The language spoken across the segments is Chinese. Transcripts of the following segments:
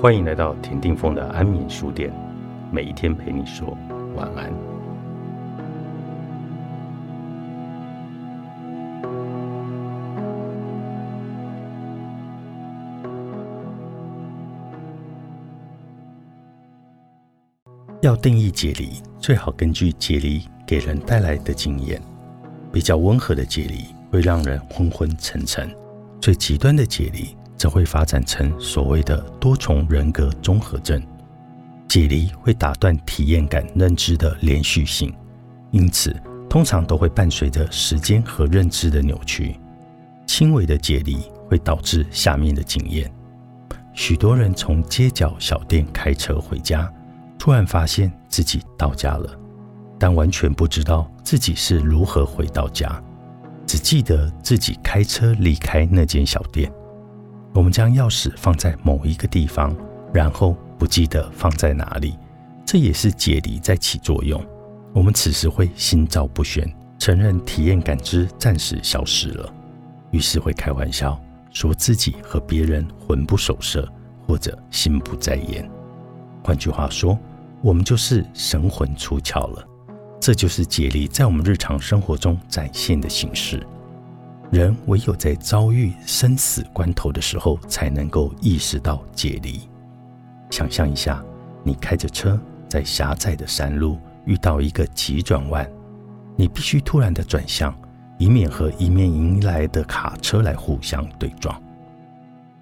欢迎来到田定峰的安眠书店，每一天陪你说晚安。要定义解离，最好根据解离给人带来的经验。比较温和的解离会让人昏昏沉沉，最极端的解离。则会发展成所谓的多重人格综合症。解离会打断体验感认知的连续性，因此通常都会伴随着时间和认知的扭曲。轻微的解离会导致下面的经验：许多人从街角小店开车回家，突然发现自己到家了，但完全不知道自己是如何回到家，只记得自己开车离开那间小店。我们将钥匙放在某一个地方，然后不记得放在哪里，这也是解离在起作用。我们此时会心照不宣，承认体验感知暂时消失了，于是会开玩笑说自己和别人魂不守舍，或者心不在焉。换句话说，我们就是神魂出窍了。这就是解离在我们日常生活中展现的形式。人唯有在遭遇生死关头的时候，才能够意识到解离。想象一下，你开着车在狭窄的山路遇到一个急转弯，你必须突然的转向，以免和迎面迎来的卡车来互相对撞。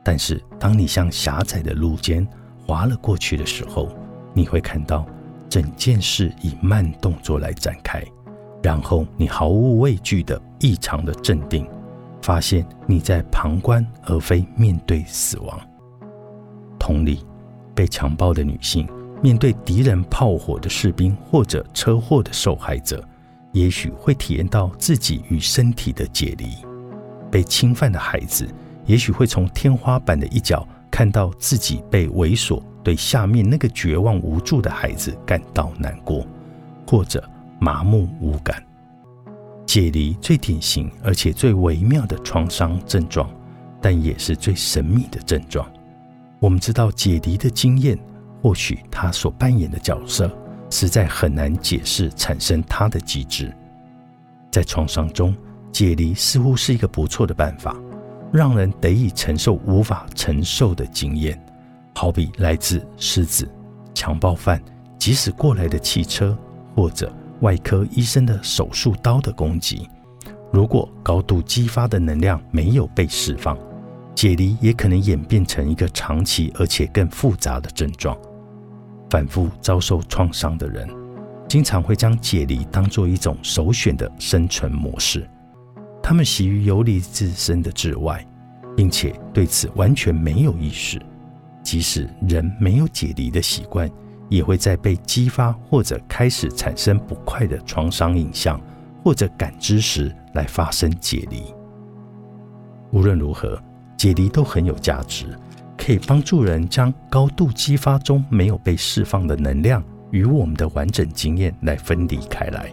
但是，当你向狭窄的路间滑了过去的时候，你会看到整件事以慢动作来展开，然后你毫无畏惧的异常的镇定。发现你在旁观，而非面对死亡。同理，被强暴的女性面对敌人炮火的士兵，或者车祸的受害者，也许会体验到自己与身体的解离；被侵犯的孩子，也许会从天花板的一角看到自己被猥琐，对下面那个绝望无助的孩子感到难过，或者麻木无感。解离最典型而且最微妙的创伤症状，但也是最神秘的症状。我们知道解离的经验，或许他所扮演的角色实在很难解释产生他的机制。在创伤中，解离似乎是一个不错的办法，让人得以承受无法承受的经验，好比来自狮子、强暴犯、即使过来的汽车，或者。外科医生的手术刀的攻击，如果高度激发的能量没有被释放，解离也可能演变成一个长期而且更复杂的症状。反复遭受创伤的人，经常会将解离当作一种首选的生存模式。他们习于游离自身的之外，并且对此完全没有意识。即使人没有解离的习惯。也会在被激发或者开始产生不快的创伤影像或者感知时来发生解离。无论如何，解离都很有价值，可以帮助人将高度激发中没有被释放的能量与我们的完整经验来分离开来。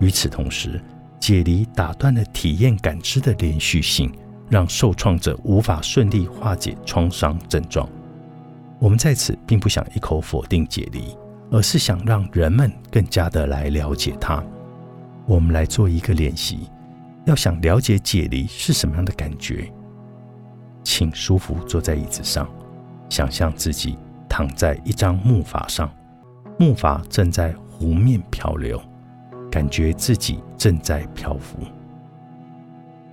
与此同时，解离打断了体验感知的连续性，让受创者无法顺利化解创伤症状。我们在此并不想一口否定解离，而是想让人们更加的来了解它。我们来做一个练习，要想了解解离是什么样的感觉，请舒服坐在椅子上，想象自己躺在一张木筏上，木筏正在湖面漂流，感觉自己正在漂浮，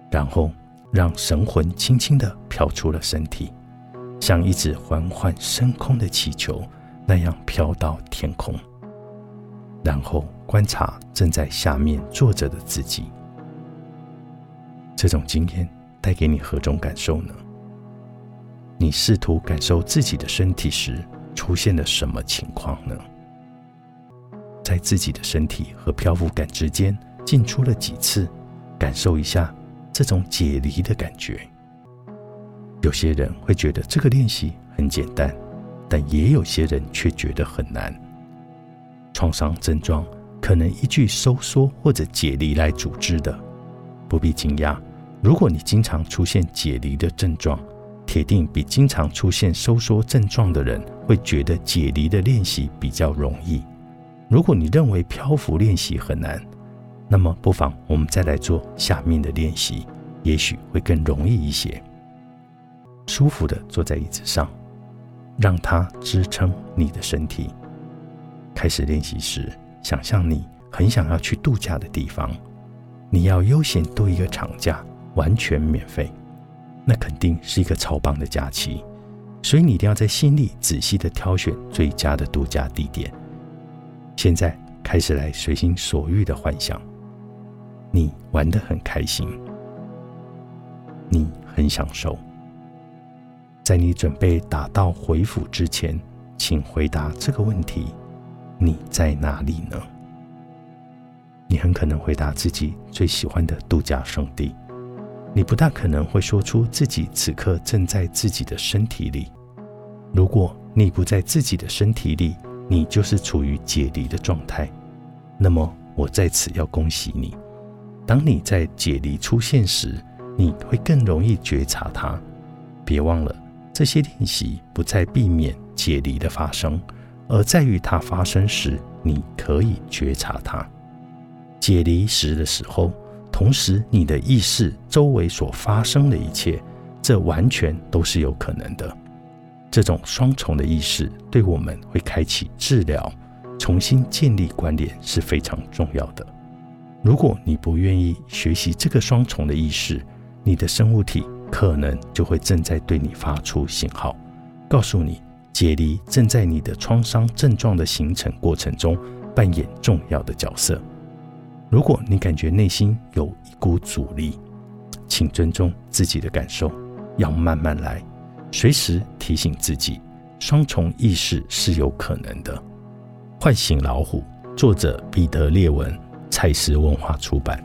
然后让神魂轻轻的飘出了身体。像一只缓缓升空的气球那样飘到天空，然后观察正在下面坐着的自己。这种经验带给你何种感受呢？你试图感受自己的身体时，出现了什么情况呢？在自己的身体和漂浮感之间进出了几次，感受一下这种解离的感觉。有些人会觉得这个练习很简单，但也有些人却觉得很难。创伤症状可能依据收缩或者解离来组织的，不必惊讶。如果你经常出现解离的症状，铁定比经常出现收缩症状的人会觉得解离的练习比较容易。如果你认为漂浮练习很难，那么不妨我们再来做下面的练习，也许会更容易一些。舒服的坐在椅子上，让它支撑你的身体。开始练习时，想象你很想要去度假的地方，你要悠闲度一个长假，完全免费，那肯定是一个超棒的假期。所以你一定要在心里仔细的挑选最佳的度假地点。现在开始来随心所欲的幻想，你玩得很开心，你很享受。在你准备打道回府之前，请回答这个问题：你在哪里呢？你很可能回答自己最喜欢的度假胜地。你不大可能会说出自己此刻正在自己的身体里。如果你不在自己的身体里，你就是处于解离的状态。那么，我在此要恭喜你。当你在解离出现时，你会更容易觉察它。别忘了。这些练习不再避免解离的发生，而在于它发生时，你可以觉察它。解离时的时候，同时你的意识周围所发生的一切，这完全都是有可能的。这种双重的意识对我们会开启治疗、重新建立关联是非常重要的。如果你不愿意学习这个双重的意识，你的生物体。可能就会正在对你发出信号，告诉你解离正在你的创伤症状的形成过程中扮演重要的角色。如果你感觉内心有一股阻力，请尊重自己的感受，要慢慢来，随时提醒自己，双重意识是有可能的。唤醒老虎，作者彼得列文，蔡司文化出版。